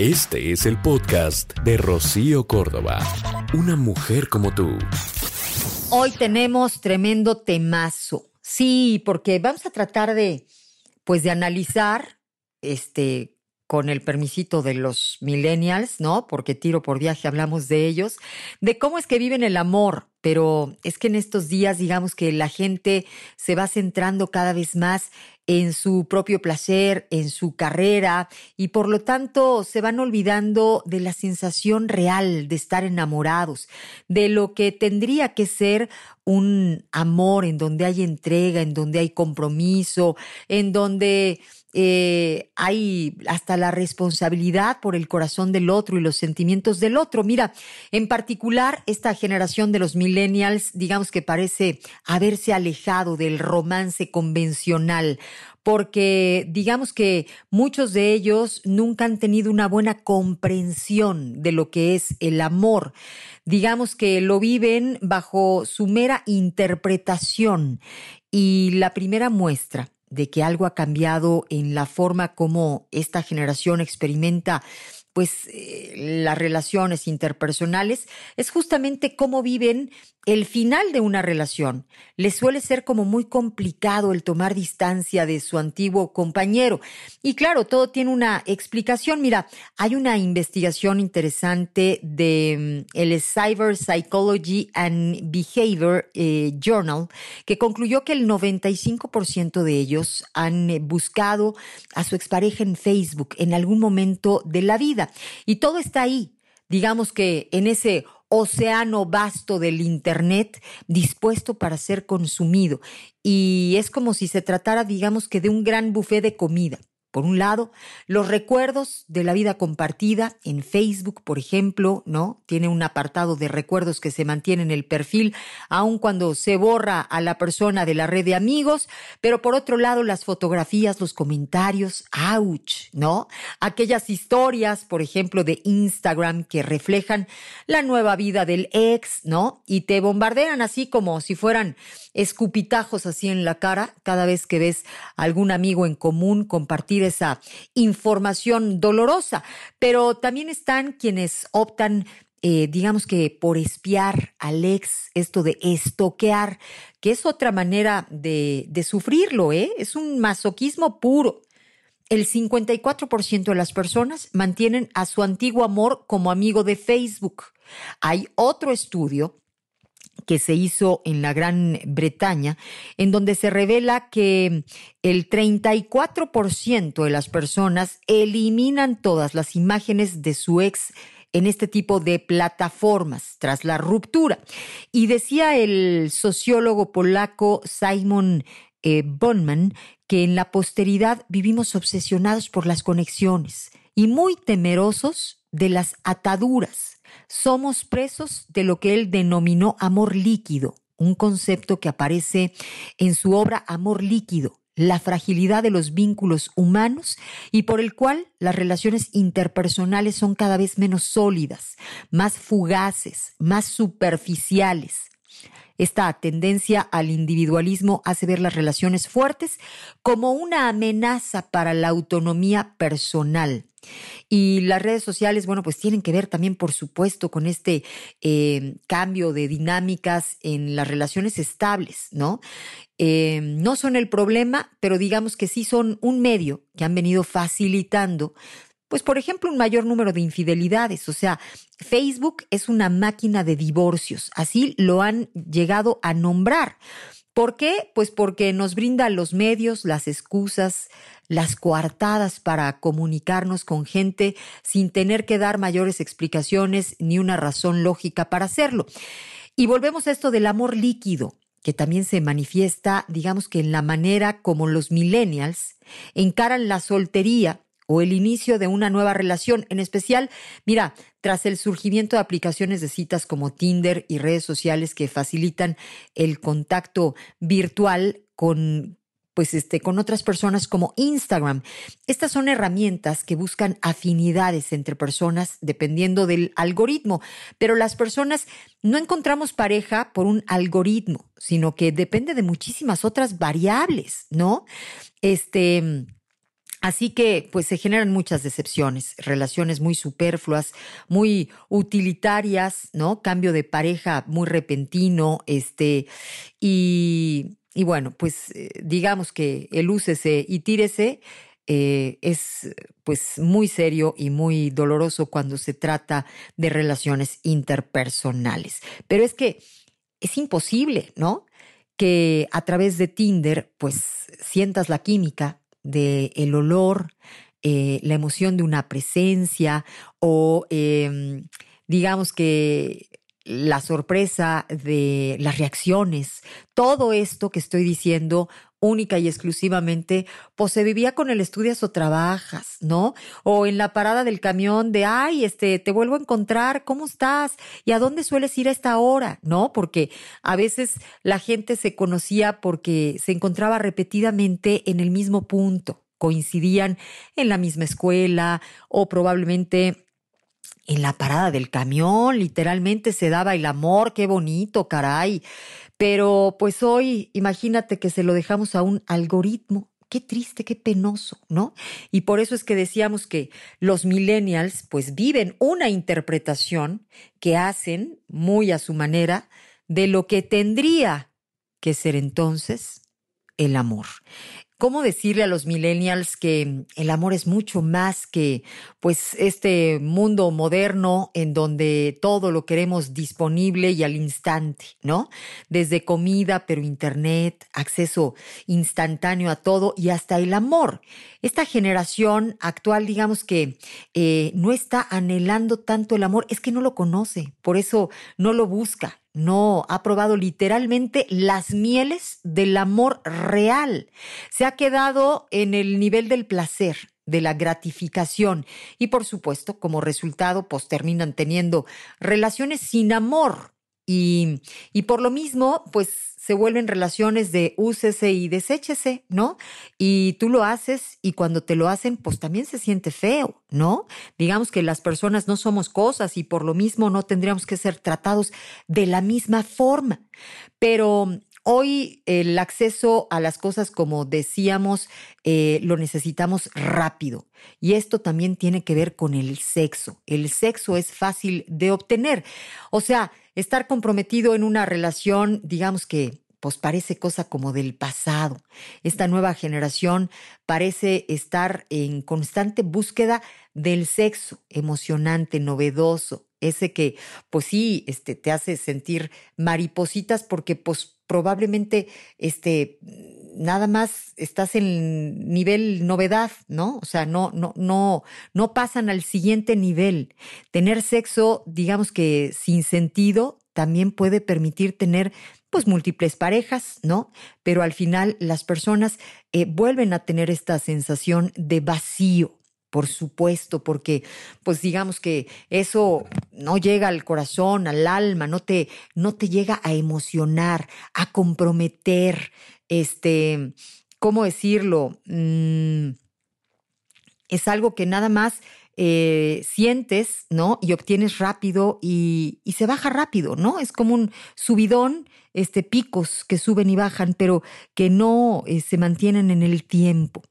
Este es el podcast de Rocío Córdoba. Una mujer como tú. Hoy tenemos tremendo temazo. Sí, porque vamos a tratar de, pues, de analizar, este, con el permisito de los millennials, ¿no? Porque tiro por viaje hablamos de ellos, de cómo es que viven el amor, pero es que en estos días digamos que la gente se va centrando cada vez más en su propio placer, en su carrera y por lo tanto se van olvidando de la sensación real de estar enamorados, de lo que tendría que ser un amor en donde hay entrega, en donde hay compromiso, en donde eh, hay hasta la responsabilidad por el corazón del otro y los sentimientos del otro. Mira, en particular, esta generación de los millennials, digamos que parece haberse alejado del romance convencional porque digamos que muchos de ellos nunca han tenido una buena comprensión de lo que es el amor. Digamos que lo viven bajo su mera interpretación. Y la primera muestra de que algo ha cambiado en la forma como esta generación experimenta pues eh, las relaciones interpersonales es justamente cómo viven el final de una relación. Les suele ser como muy complicado el tomar distancia de su antiguo compañero. Y claro, todo tiene una explicación. Mira, hay una investigación interesante de mm, el Cyber Psychology and Behavior eh, Journal que concluyó que el 95% de ellos han buscado a su expareja en Facebook en algún momento de la vida. Y todo está ahí. Digamos que en ese océano vasto del Internet dispuesto para ser consumido. Y es como si se tratara, digamos que, de un gran buffet de comida. Por un lado, los recuerdos de la vida compartida en Facebook, por ejemplo, ¿no? Tiene un apartado de recuerdos que se mantiene en el perfil, aun cuando se borra a la persona de la red de amigos, pero por otro lado, las fotografías, los comentarios, ouch, ¿no? Aquellas historias, por ejemplo, de Instagram que reflejan la nueva vida del ex, ¿no? Y te bombardean así como si fueran escupitajos así en la cara cada vez que ves algún amigo en común compartir esa información dolorosa. Pero también están quienes optan eh, digamos que por espiar al ex, esto de estoquear, que es otra manera de, de sufrirlo, ¿eh? Es un masoquismo puro. El 54% de las personas mantienen a su antiguo amor como amigo de Facebook. Hay otro estudio que se hizo en la Gran Bretaña, en donde se revela que el 34% de las personas eliminan todas las imágenes de su ex en este tipo de plataformas tras la ruptura. Y decía el sociólogo polaco Simon eh, Bonman que en la posteridad vivimos obsesionados por las conexiones y muy temerosos de las ataduras somos presos de lo que él denominó amor líquido, un concepto que aparece en su obra Amor líquido, la fragilidad de los vínculos humanos y por el cual las relaciones interpersonales son cada vez menos sólidas, más fugaces, más superficiales. Esta tendencia al individualismo hace ver las relaciones fuertes como una amenaza para la autonomía personal. Y las redes sociales, bueno, pues tienen que ver también, por supuesto, con este eh, cambio de dinámicas en las relaciones estables, ¿no? Eh, no son el problema, pero digamos que sí son un medio que han venido facilitando pues por ejemplo, un mayor número de infidelidades. O sea, Facebook es una máquina de divorcios. Así lo han llegado a nombrar. ¿Por qué? Pues porque nos brinda los medios, las excusas, las coartadas para comunicarnos con gente sin tener que dar mayores explicaciones ni una razón lógica para hacerlo. Y volvemos a esto del amor líquido que también se manifiesta, digamos que en la manera como los millennials encaran la soltería o el inicio de una nueva relación. En especial, mira, tras el surgimiento de aplicaciones de citas como Tinder y redes sociales que facilitan el contacto virtual con pues este, con otras personas como Instagram. Estas son herramientas que buscan afinidades entre personas dependiendo del algoritmo, pero las personas no encontramos pareja por un algoritmo, sino que depende de muchísimas otras variables, ¿no? Este, Así que pues se generan muchas decepciones, relaciones muy superfluas, muy utilitarias, ¿no? Cambio de pareja muy repentino, este, y, y bueno, pues eh, digamos que el úsese y tírese eh, es pues muy serio y muy doloroso cuando se trata de relaciones interpersonales. Pero es que es imposible, ¿no? Que a través de Tinder pues sientas la química del el olor, eh, la emoción de una presencia o em, digamos que la sorpresa de las reacciones, todo esto que estoy diciendo única y exclusivamente, pues se vivía con el estudias o trabajas, ¿no? O en la parada del camión de, ay, este, te vuelvo a encontrar, ¿cómo estás? ¿Y a dónde sueles ir a esta hora? ¿No? Porque a veces la gente se conocía porque se encontraba repetidamente en el mismo punto, coincidían en la misma escuela o probablemente en la parada del camión, literalmente se daba el amor, qué bonito, caray. Pero pues hoy, imagínate que se lo dejamos a un algoritmo. Qué triste, qué penoso, ¿no? Y por eso es que decíamos que los millennials pues viven una interpretación que hacen muy a su manera de lo que tendría que ser entonces el amor. ¿Cómo decirle a los millennials que el amor es mucho más que pues este mundo moderno en donde todo lo queremos disponible y al instante, ¿no? Desde comida, pero internet, acceso instantáneo a todo y hasta el amor. Esta generación actual, digamos que eh, no está anhelando tanto el amor, es que no lo conoce, por eso no lo busca no, ha probado literalmente las mieles del amor real. Se ha quedado en el nivel del placer, de la gratificación y por supuesto como resultado pues terminan teniendo relaciones sin amor y, por lo mismo pues se vuelven relaciones de úsese y deséchese, ¿no? Y tú lo haces y cuando te lo hacen, pues también se siente feo, ¿no? Digamos que las personas no somos cosas y por lo mismo no tendríamos que ser tratados de la misma forma. Pero Hoy el acceso a las cosas, como decíamos, eh, lo necesitamos rápido. Y esto también tiene que ver con el sexo. El sexo es fácil de obtener. O sea, estar comprometido en una relación, digamos que pues parece cosa como del pasado. Esta nueva generación parece estar en constante búsqueda del sexo emocionante, novedoso, ese que pues sí, este te hace sentir maripositas porque pues probablemente este nada más estás en nivel novedad, ¿no? O sea, no no no no pasan al siguiente nivel. Tener sexo, digamos que sin sentido también puede permitir tener pues múltiples parejas, ¿no? Pero al final las personas eh, vuelven a tener esta sensación de vacío, por supuesto, porque pues digamos que eso no llega al corazón, al alma, no te, no te llega a emocionar, a comprometer, este, ¿cómo decirlo? Mm, es algo que nada más eh, sientes, ¿no? Y obtienes rápido y, se baja rápido, ¿no? Es como un subidón, este, picos que suben y bajan, pero que no eh, se mantienen en el tiempo.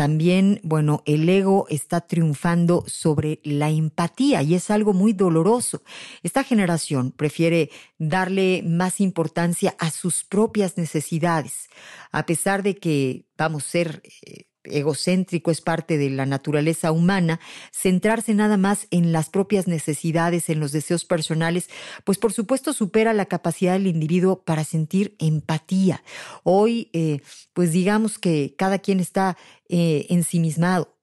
También, bueno, el ego está triunfando sobre la empatía y es algo muy doloroso. Esta generación prefiere darle más importancia a sus propias necesidades, a pesar de que, vamos, a ser eh, egocéntrico, es parte de la naturaleza humana, centrarse nada más en las propias necesidades, en los deseos personales, pues por supuesto supera la capacidad del individuo para sentir empatía. Hoy, eh, pues digamos que cada quien está eh, ensimismado.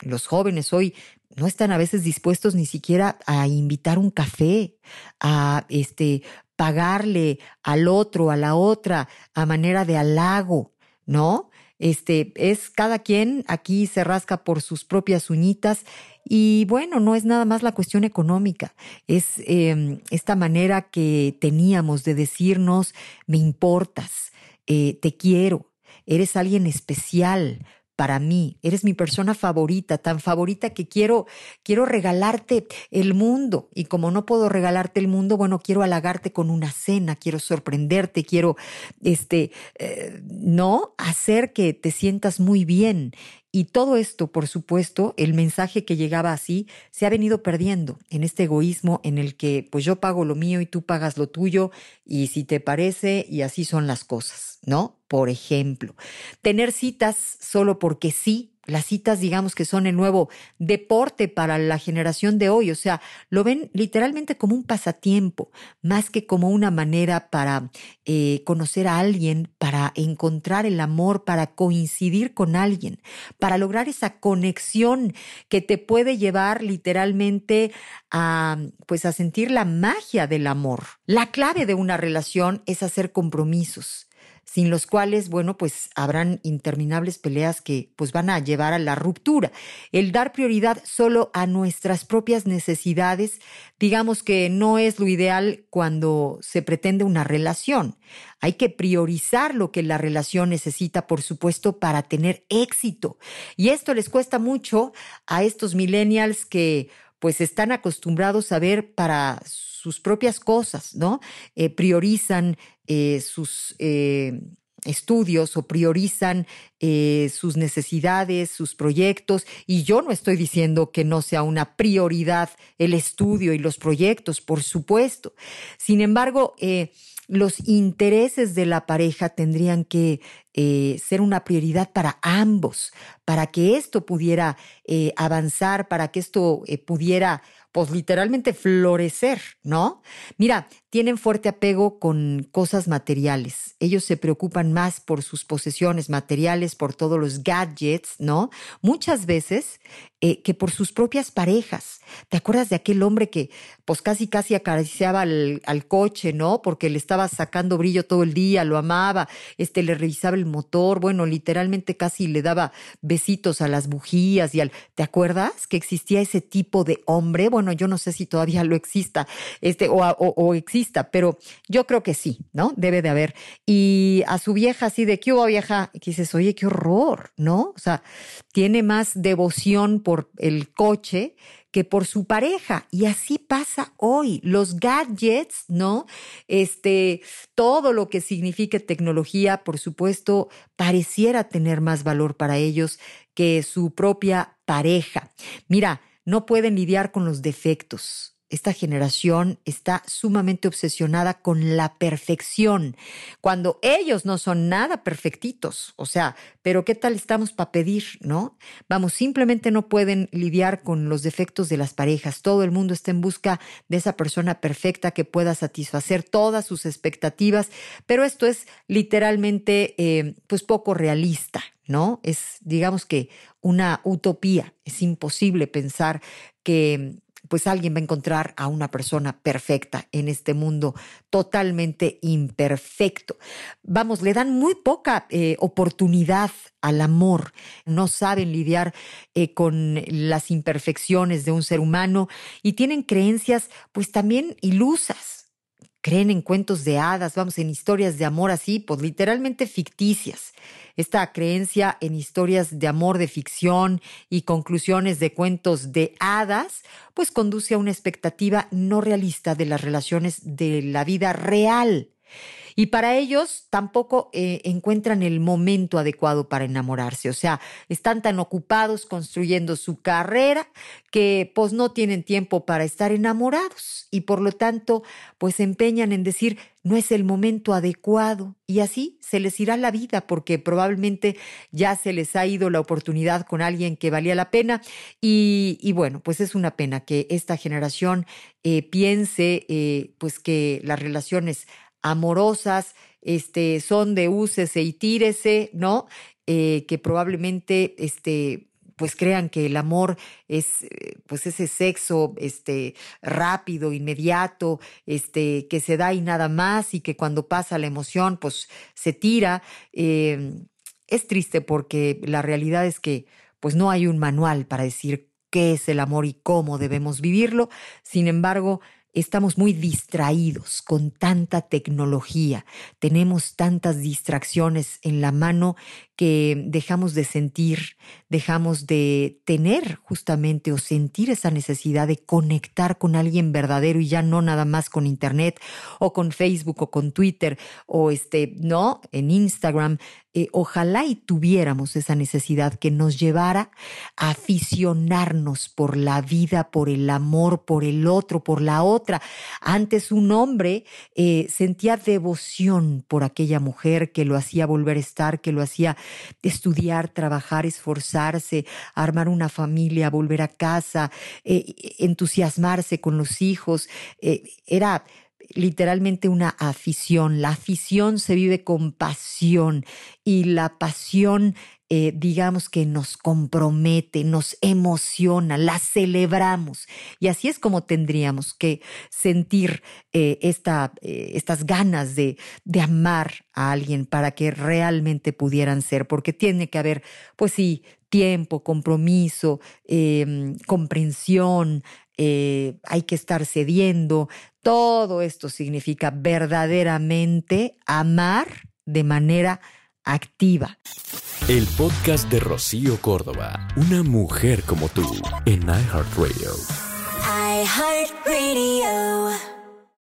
Los jóvenes hoy no están a veces dispuestos ni siquiera a invitar un café, a este pagarle al otro, a la otra, a manera de halago, ¿no? Este, es cada quien aquí se rasca por sus propias uñitas y bueno, no es nada más la cuestión económica, es em, esta manera que teníamos de decirnos, me importas, eh, te quiero, eres alguien especial, para mí, eres mi persona favorita, tan favorita que quiero, quiero regalarte el mundo. Y como no puedo regalarte el mundo, bueno, quiero halagarte con una cena, quiero sorprenderte, quiero, este, eh, no, hacer que te sientas muy bien. Y todo esto, por supuesto, el mensaje que llegaba así, se ha venido perdiendo en este egoísmo en el que pues yo pago lo mío y tú pagas lo tuyo y si te parece y así son las cosas, ¿no? Por ejemplo, tener citas solo porque sí las citas, digamos que son el nuevo deporte para la generación de hoy, o sea, lo ven literalmente como un pasatiempo, más que como una manera para eh, conocer a alguien, para encontrar el amor, para coincidir con alguien, para lograr esa conexión que te puede llevar literalmente a, pues, a sentir la magia del amor. La clave de una relación es hacer compromisos sin los cuales, bueno, pues habrán interminables peleas que pues van a llevar a la ruptura. El dar prioridad solo a nuestras propias necesidades, digamos que no es lo ideal cuando se pretende una relación. Hay que priorizar lo que la relación necesita, por supuesto, para tener éxito. Y esto les cuesta mucho a estos millennials que pues están acostumbrados a ver para sus propias cosas, ¿no? Eh, priorizan eh, sus eh, estudios o priorizan sus necesidades, sus proyectos. Y yo no estoy diciendo que no sea una prioridad el estudio y los proyectos, por supuesto. Sin embargo, los intereses de la pareja tendrían que ser una prioridad para ambos, para que esto pudiera avanzar, para que esto pudiera pues literalmente florecer, ¿no? Mira, tienen fuerte apego con cosas materiales. Ellos se preocupan más por sus posesiones materiales, por todos los gadgets, ¿no? Muchas veces eh, que por sus propias parejas. ¿Te acuerdas de aquel hombre que pues casi casi acariciaba al, al, coche, ¿no? Porque le estaba sacando brillo todo el día, lo amaba, este le revisaba el motor, bueno, literalmente casi le daba besitos a las bujías y al ¿Te acuerdas que existía ese tipo de hombre? Bueno, yo no sé si todavía lo exista, este, o, o, exista, pero yo creo que sí, ¿no? Debe de haber. Y a su vieja así de, ¿qué hubo vieja? Y dices, oye, qué horror, ¿no? O sea, tiene más devoción por el coche que por su pareja. Y así pasa hoy. Los gadgets, ¿no? Este, todo lo que signifique tecnología, por supuesto, pareciera tener más valor para ellos que su propia pareja. Mira, no pueden lidiar con los defectos. Esta generación está sumamente obsesionada con la perfección, cuando ellos no son nada perfectitos. O sea, pero ¿qué tal estamos para pedir, no? Vamos, simplemente no pueden lidiar con los defectos de las parejas. Todo el mundo está en busca de esa persona perfecta que pueda satisfacer todas sus expectativas, pero esto es literalmente, eh, pues, poco realista, ¿no? Es, digamos que, una utopía. Es imposible pensar que pues alguien va a encontrar a una persona perfecta en este mundo totalmente imperfecto. Vamos, le dan muy poca eh, oportunidad al amor, no saben lidiar eh, con las imperfecciones de un ser humano y tienen creencias pues también ilusas creen en cuentos de hadas, vamos, en historias de amor así, pues literalmente ficticias. Esta creencia en historias de amor de ficción y conclusiones de cuentos de hadas, pues conduce a una expectativa no realista de las relaciones de la vida real. Y para ellos tampoco eh, encuentran el momento adecuado para enamorarse. O sea, están tan ocupados construyendo su carrera que pues no tienen tiempo para estar enamorados. Y por lo tanto, pues se empeñan en decir, no es el momento adecuado. Y así se les irá la vida porque probablemente ya se les ha ido la oportunidad con alguien que valía la pena. Y, bueno, pues es una pena que esta generación eh, piense eh, pues que las relaciones amorosas, este, son de úsese y tírese, ¿no? Eh, que probablemente, este, pues crean que el amor es eh, pues ese sexo este rápido, inmediato, este que se da y nada más y que cuando pasa la emoción pues se tira. Em, es triste porque la realidad es que pues no hay un manual para decir qué es el amor y cómo debemos vivirlo. Sin embargo, estamos muy distraídos con tanta tecnología, tenemos tantas distracciones en la mano que dejamos de sentir, dejamos de tener justamente o sentir esa necesidad de conectar con alguien verdadero y ya no nada más con internet o con Facebook o con Twitter o este, no, en Instagram. Eh, ojalá y tuviéramos esa necesidad que nos llevara a aficionarnos por la vida, por el amor, por el otro, por la otra. Antes un hombre eh, sentía devoción por aquella mujer que lo hacía volver a estar, que lo hacía estudiar, trabajar, esforzarse, armar una familia, volver a casa, eh, entusiasmarse con los hijos. era literalmente una afición. La afición se vive con pasión y la pasión, eh, digamos que nos compromete, nos emociona, la celebramos. Y así es como tendríamos que sentir eh, eh, estas ganas de, de amar a alguien para que realmente pudieran ser, porque tiene que haber, pues sí, tiempo, compromiso, em, comprensión, hay que estar cediendo, todo esto significa verdaderamente amar de manera activa. El podcast de Rocío Córdoba, una mujer como tú, en iHeartRadio. iHeartRadio.